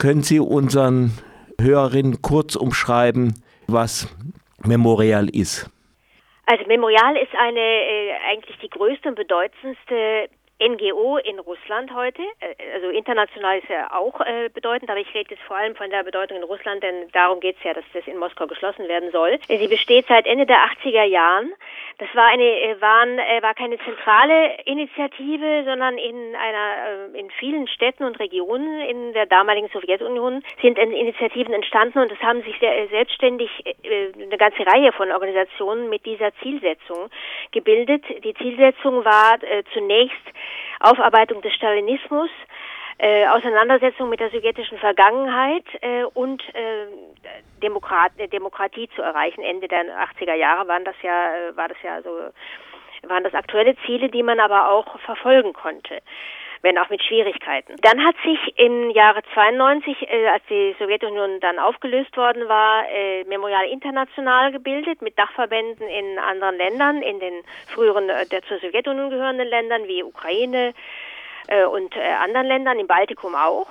Können Sie unseren Hörerinnen kurz umschreiben, was Memorial ist? Also Memorial ist eine äh, eigentlich die größte und bedeutendste NGO in Russland heute, äh, also international ist ja auch äh, bedeutend, aber ich rede jetzt vor allem von der Bedeutung in Russland, denn darum geht es ja, dass das in Moskau geschlossen werden soll. Sie besteht seit Ende der 80er Jahren. Das war eine äh, waren, äh, war keine zentrale Initiative, sondern in einer äh, in vielen Städten und Regionen in der damaligen Sowjetunion sind Initiativen entstanden und es haben sich sehr, selbstständig eine ganze Reihe von Organisationen mit dieser Zielsetzung gebildet. Die Zielsetzung war zunächst Aufarbeitung des Stalinismus, äh, Auseinandersetzung mit der sowjetischen Vergangenheit äh, und äh, Demokrat, äh, Demokratie zu erreichen. Ende der 80er Jahre waren das ja, äh, war das ja so, waren das aktuelle Ziele, die man aber auch verfolgen konnte wenn auch mit Schwierigkeiten. Dann hat sich im Jahre 92, äh, als die Sowjetunion dann aufgelöst worden war, äh, Memorial International gebildet mit Dachverbänden in anderen Ländern, in den früheren äh, der zur Sowjetunion gehörenden Ländern wie Ukraine und äh, anderen Ländern, im Baltikum auch.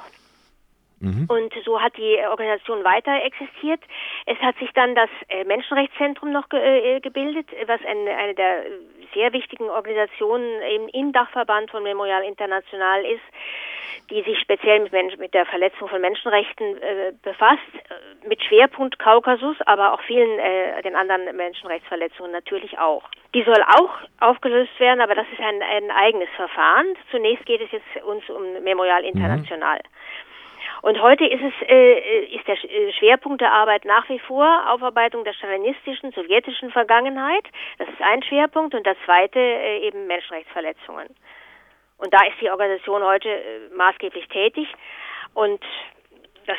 Mhm. Und so hat die Organisation weiter existiert. Es hat sich dann das äh, Menschenrechtszentrum noch ge äh, gebildet, was eine, eine der sehr wichtigen Organisationen eben im Dachverband von Memorial International ist, die sich speziell mit, Mensch, mit der Verletzung von Menschenrechten äh, befasst, mit Schwerpunkt Kaukasus, aber auch vielen äh, den anderen Menschenrechtsverletzungen natürlich auch. Die soll auch aufgelöst werden, aber das ist ein, ein eigenes Verfahren. Zunächst geht es jetzt uns um Memorial mhm. International. Mhm. Und heute ist es äh, ist der äh, Schwerpunkt der Arbeit nach wie vor Aufarbeitung der stalinistischen, sowjetischen Vergangenheit. Das ist ein Schwerpunkt und der zweite äh, eben Menschenrechtsverletzungen. Und da ist die Organisation heute äh, maßgeblich tätig und das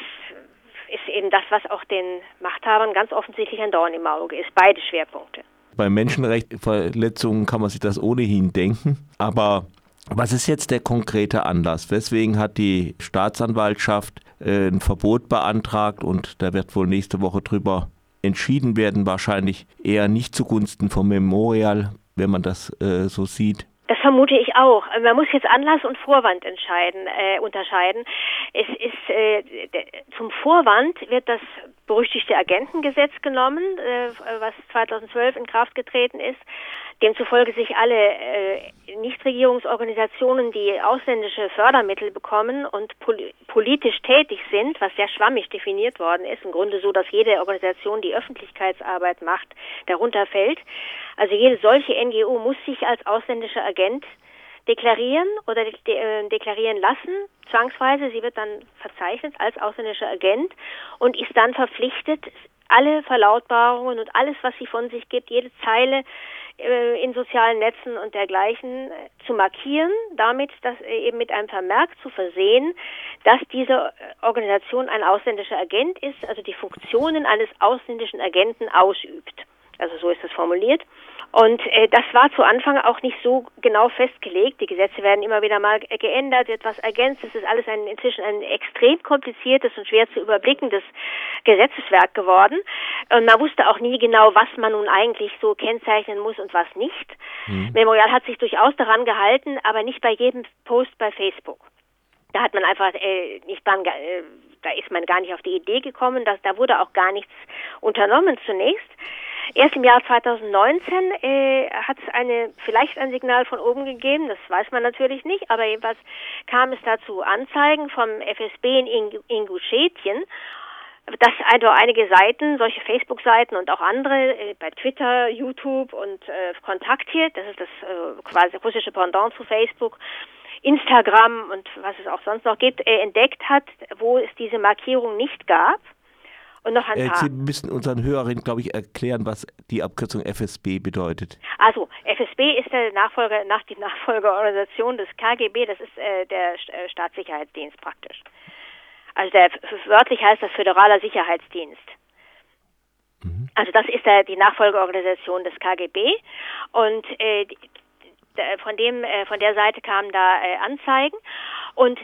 ist eben das, was auch den Machthabern ganz offensichtlich ein Dorn im Auge ist. Beide Schwerpunkte. Bei Menschenrechtsverletzungen kann man sich das ohnehin denken, aber was ist jetzt der konkrete Anlass? Weswegen hat die Staatsanwaltschaft äh, ein Verbot beantragt und da wird wohl nächste Woche drüber entschieden werden, wahrscheinlich eher nicht zugunsten vom Memorial, wenn man das äh, so sieht. Das vermute ich auch. Man muss jetzt Anlass und Vorwand entscheiden, äh, unterscheiden. Es ist äh, zum Vorwand wird das berüchtigte Agentengesetz genommen, äh, was 2012 in Kraft getreten ist demzufolge sich alle äh, Nichtregierungsorganisationen, die ausländische Fördermittel bekommen und pol politisch tätig sind, was sehr schwammig definiert worden ist, im Grunde so, dass jede Organisation, die Öffentlichkeitsarbeit macht, darunter fällt. Also jede solche NGO muss sich als ausländischer Agent deklarieren oder de de deklarieren lassen, zwangsweise. Sie wird dann verzeichnet als ausländischer Agent und ist dann verpflichtet, alle Verlautbarungen und alles, was sie von sich gibt, jede Zeile äh, in sozialen Netzen und dergleichen äh, zu markieren, damit das äh, eben mit einem Vermerk zu versehen, dass diese Organisation ein ausländischer Agent ist, also die Funktionen eines ausländischen Agenten ausübt. Also so ist das formuliert. Und äh, das war zu Anfang auch nicht so genau festgelegt. Die Gesetze werden immer wieder mal geändert, etwas ergänzt. Es ist alles ein, inzwischen ein extrem kompliziertes und schwer zu überblickendes Gesetzeswerk geworden. Und man wusste auch nie genau, was man nun eigentlich so kennzeichnen muss und was nicht. Mhm. Memorial hat sich durchaus daran gehalten, aber nicht bei jedem Post bei Facebook. Da hat man einfach äh, nicht dran, äh, da ist man gar nicht auf die Idee gekommen, dass da wurde auch gar nichts unternommen zunächst. Erst im Jahr 2019 äh, hat es eine vielleicht ein Signal von oben gegeben, das weiß man natürlich nicht, aber jedenfalls kam es dazu Anzeigen vom FSB in Ingushetien dass also einige Seiten, solche Facebook-Seiten und auch andere äh, bei Twitter, YouTube und äh, Kontaktiert, das ist das äh, quasi russische Pendant zu Facebook, Instagram und was es auch sonst noch gibt, äh, entdeckt hat, wo es diese Markierung nicht gab. Und noch ein äh, paar. Sie müssen unseren Hörerinnen, glaube ich, erklären, was die Abkürzung FSB bedeutet. Also, FSB ist der Nachfolger, nach die Nachfolgeorganisation des KGB, das ist äh, der äh, Staatssicherheitsdienst praktisch. Also der wörtlich heißt das Föderaler Sicherheitsdienst. Mhm. Also das ist der, die Nachfolgeorganisation des KGB und äh, von dem äh, von der Seite kamen da äh, Anzeigen und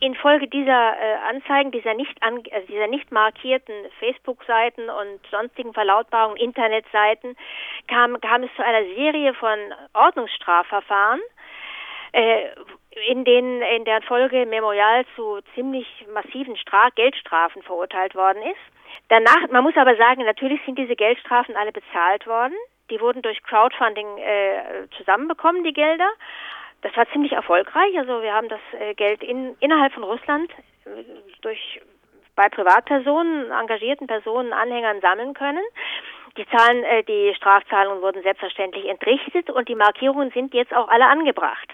Infolge dieser äh, Anzeigen, dieser nicht, an, also dieser nicht markierten Facebook-Seiten und sonstigen Verlautbarungen, Internetseiten, kam, kam es zu einer Serie von Ordnungsstrafverfahren, äh, in den in der Folge Memorial zu ziemlich massiven Straf Geldstrafen verurteilt worden ist. Danach, man muss aber sagen, natürlich sind diese Geldstrafen alle bezahlt worden. Die wurden durch Crowdfunding äh, zusammenbekommen, die Gelder. Das war ziemlich erfolgreich. Also wir haben das äh, Geld in, innerhalb von Russland äh, durch bei Privatpersonen, engagierten Personen, Anhängern sammeln können. Die Zahlen, äh, die Strafzahlungen wurden selbstverständlich entrichtet und die Markierungen sind jetzt auch alle angebracht.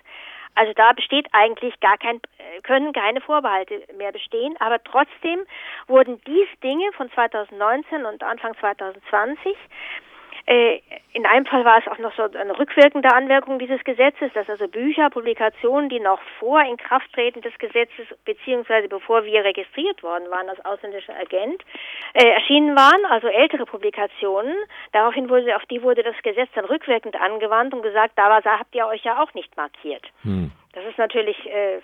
Also da besteht eigentlich gar kein, äh, können keine Vorbehalte mehr bestehen, aber trotzdem wurden diese Dinge von 2019 und Anfang 2020 äh, in einem Fall war es auch noch so eine rückwirkende Anwirkung dieses Gesetzes, dass also Bücher, Publikationen, die noch vor Inkrafttreten des Gesetzes beziehungsweise bevor wir registriert worden waren als ausländischer Agent, äh, erschienen waren, also ältere Publikationen. Daraufhin wurde, auf die wurde das Gesetz dann rückwirkend angewandt und gesagt, da habt ihr euch ja auch nicht markiert. Hm. Das ist natürlich äh,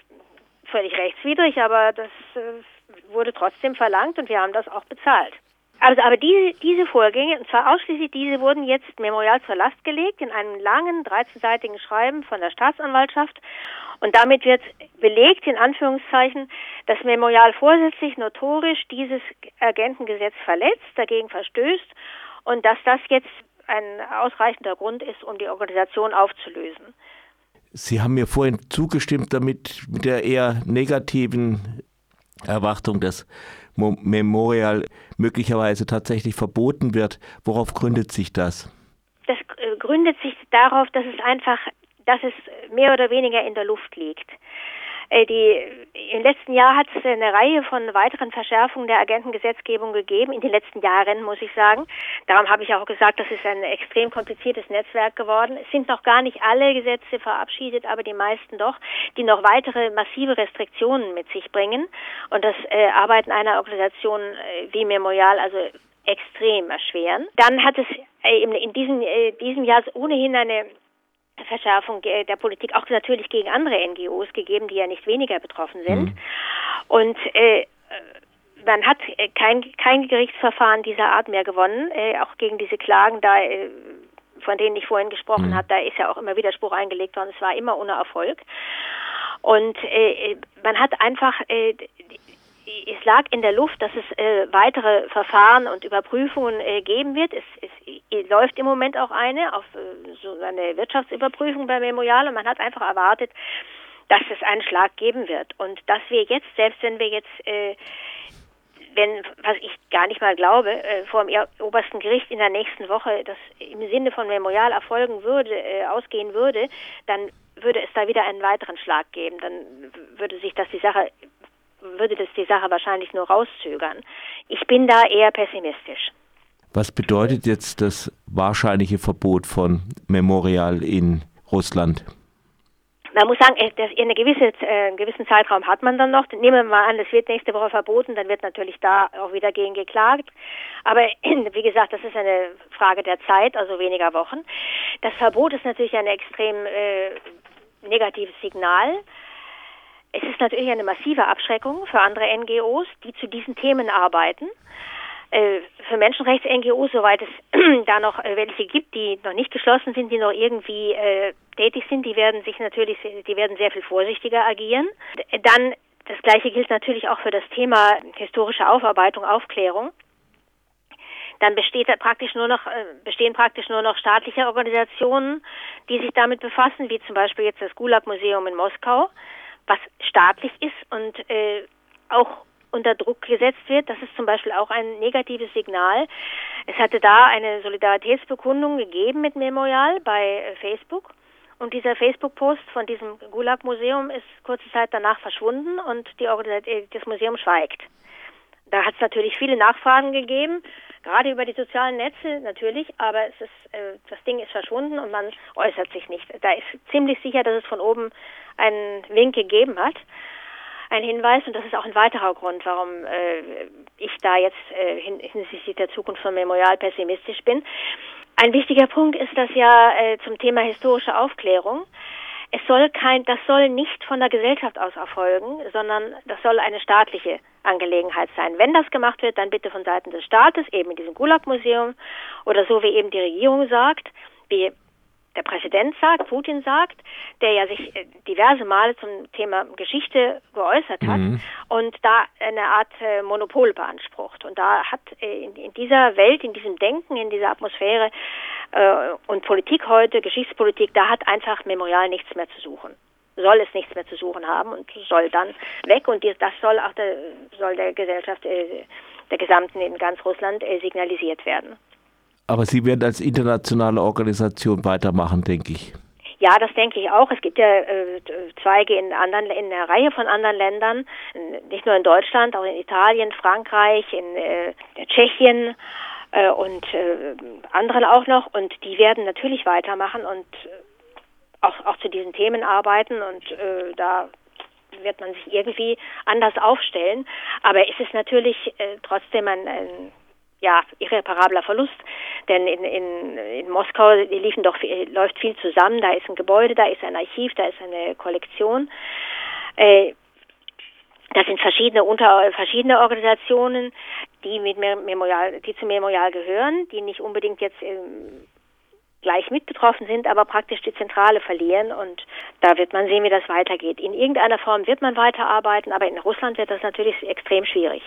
völlig rechtswidrig, aber das äh, wurde trotzdem verlangt und wir haben das auch bezahlt. Also, aber diese, diese Vorgänge, und zwar ausschließlich diese, wurden jetzt Memorial zur Last gelegt in einem langen, 13-seitigen Schreiben von der Staatsanwaltschaft. Und damit wird belegt, in Anführungszeichen, dass Memorial vorsätzlich notorisch dieses Agentengesetz verletzt, dagegen verstößt und dass das jetzt ein ausreichender Grund ist, um die Organisation aufzulösen. Sie haben mir vorhin zugestimmt, damit mit der eher negativen Erwartung, dass Memorial möglicherweise tatsächlich verboten wird. Worauf gründet sich das? Das äh, gründet sich darauf, dass es einfach, dass es mehr oder weniger in der Luft liegt. Äh, die, Im letzten Jahr hat es eine Reihe von weiteren Verschärfungen der Agentengesetzgebung gegeben, in den letzten Jahren, muss ich sagen. Darum habe ich auch gesagt, das ist ein extrem kompliziertes Netzwerk geworden. Es sind noch gar nicht alle Gesetze verabschiedet, aber die meisten doch, die noch weitere massive Restriktionen mit sich bringen. Und das äh, Arbeiten einer Organisation äh, wie Memorial also extrem erschweren. Dann hat es äh, in diesem, äh, diesem Jahr ohnehin eine Verschärfung der Politik auch natürlich gegen andere NGOs gegeben, die ja nicht weniger betroffen sind. Mhm. Und äh, man hat äh, kein, kein Gerichtsverfahren dieser Art mehr gewonnen, äh, auch gegen diese Klagen da, äh, von denen ich vorhin gesprochen mhm. habe, da ist ja auch immer Widerspruch eingelegt worden, es war immer ohne Erfolg. Und äh, man hat einfach äh, es lag in der Luft, dass es äh, weitere Verfahren und Überprüfungen äh, geben wird. Es, es, es, läuft im Moment auch eine auf äh, so eine Wirtschaftsüberprüfung bei Memorial und man hat einfach erwartet, dass es einen Schlag geben wird und dass wir jetzt, selbst wenn wir jetzt äh, wenn, was ich gar nicht mal glaube, äh, vor dem obersten Gericht in der nächsten Woche das im Sinne von Memorial erfolgen würde, äh, ausgehen würde, dann würde es da wieder einen weiteren Schlag geben. Dann würde sich das die Sache würde das die Sache wahrscheinlich nur rauszögern. Ich bin da eher pessimistisch. Was bedeutet jetzt das wahrscheinliche Verbot von Memorial in Russland? Man muss sagen, eine gewisse, äh, einen gewissen Zeitraum hat man dann noch. Nehmen wir mal an, es wird nächste Woche verboten, dann wird natürlich da auch wieder gegen geklagt. Aber wie gesagt, das ist eine Frage der Zeit, also weniger Wochen. Das Verbot ist natürlich ein extrem äh, negatives Signal. Natürlich eine massive Abschreckung für andere NGOs, die zu diesen Themen arbeiten. Äh, für Menschenrechts-NGOs, soweit es da noch äh, welche gibt, die noch nicht geschlossen sind, die noch irgendwie äh, tätig sind, die werden sich natürlich, die werden sehr viel vorsichtiger agieren. Dann das Gleiche gilt natürlich auch für das Thema historische Aufarbeitung, Aufklärung. Dann besteht praktisch nur noch, bestehen praktisch nur noch staatliche Organisationen, die sich damit befassen, wie zum Beispiel jetzt das Gulag-Museum in Moskau was staatlich ist und äh, auch unter Druck gesetzt wird. Das ist zum Beispiel auch ein negatives Signal. Es hatte da eine Solidaritätsbekundung gegeben mit Memorial bei äh, Facebook. Und dieser Facebook-Post von diesem Gulag-Museum ist kurze Zeit danach verschwunden und die äh, das Museum schweigt. Da hat es natürlich viele Nachfragen gegeben, gerade über die sozialen Netze natürlich, aber es ist, äh, das Ding ist verschwunden und man äußert sich nicht. Da ist ziemlich sicher, dass es von oben einen Wink gegeben hat, ein Hinweis und das ist auch ein weiterer Grund, warum äh, ich da jetzt äh, hinsichtlich der Zukunft von Memorial pessimistisch bin. Ein wichtiger Punkt ist das ja äh, zum Thema historische Aufklärung es soll kein, das soll nicht von der Gesellschaft aus erfolgen, sondern das soll eine staatliche Angelegenheit sein. Wenn das gemacht wird, dann bitte von Seiten des Staates, eben in diesem Gulag-Museum oder so wie eben die Regierung sagt, wie der Präsident sagt, Putin sagt, der ja sich äh, diverse Male zum Thema Geschichte geäußert hat mhm. und da eine Art äh, Monopol beansprucht. Und da hat äh, in, dieser Welt, in diesem Denken, in dieser Atmosphäre und Politik heute, Geschichtspolitik, da hat einfach Memorial nichts mehr zu suchen. Soll es nichts mehr zu suchen haben und soll dann weg und das soll auch der, soll der Gesellschaft, äh, der Gesamten in ganz Russland äh, signalisiert werden. Aber Sie werden als internationale Organisation weitermachen, denke ich. Ja, das denke ich auch. Es gibt ja äh, Zweige in anderen in einer Reihe von anderen Ländern, nicht nur in Deutschland, auch in Italien, Frankreich, in äh, Tschechien äh, und äh, anderen auch noch. Und die werden natürlich weitermachen und auch, auch zu diesen Themen arbeiten und äh, da wird man sich irgendwie anders aufstellen. Aber es ist natürlich äh, trotzdem ein, ein ja, irreparabler Verlust, denn in, in, in Moskau liefen doch, läuft viel zusammen, da ist ein Gebäude, da ist ein Archiv, da ist eine Kollektion. Äh, das sind verschiedene unter verschiedene Organisationen, die mit Memorial, die zum Memorial gehören, die nicht unbedingt jetzt ähm, gleich mit betroffen sind, aber praktisch die Zentrale verlieren und da wird man sehen, wie das weitergeht. In irgendeiner Form wird man weiterarbeiten, aber in Russland wird das natürlich extrem schwierig.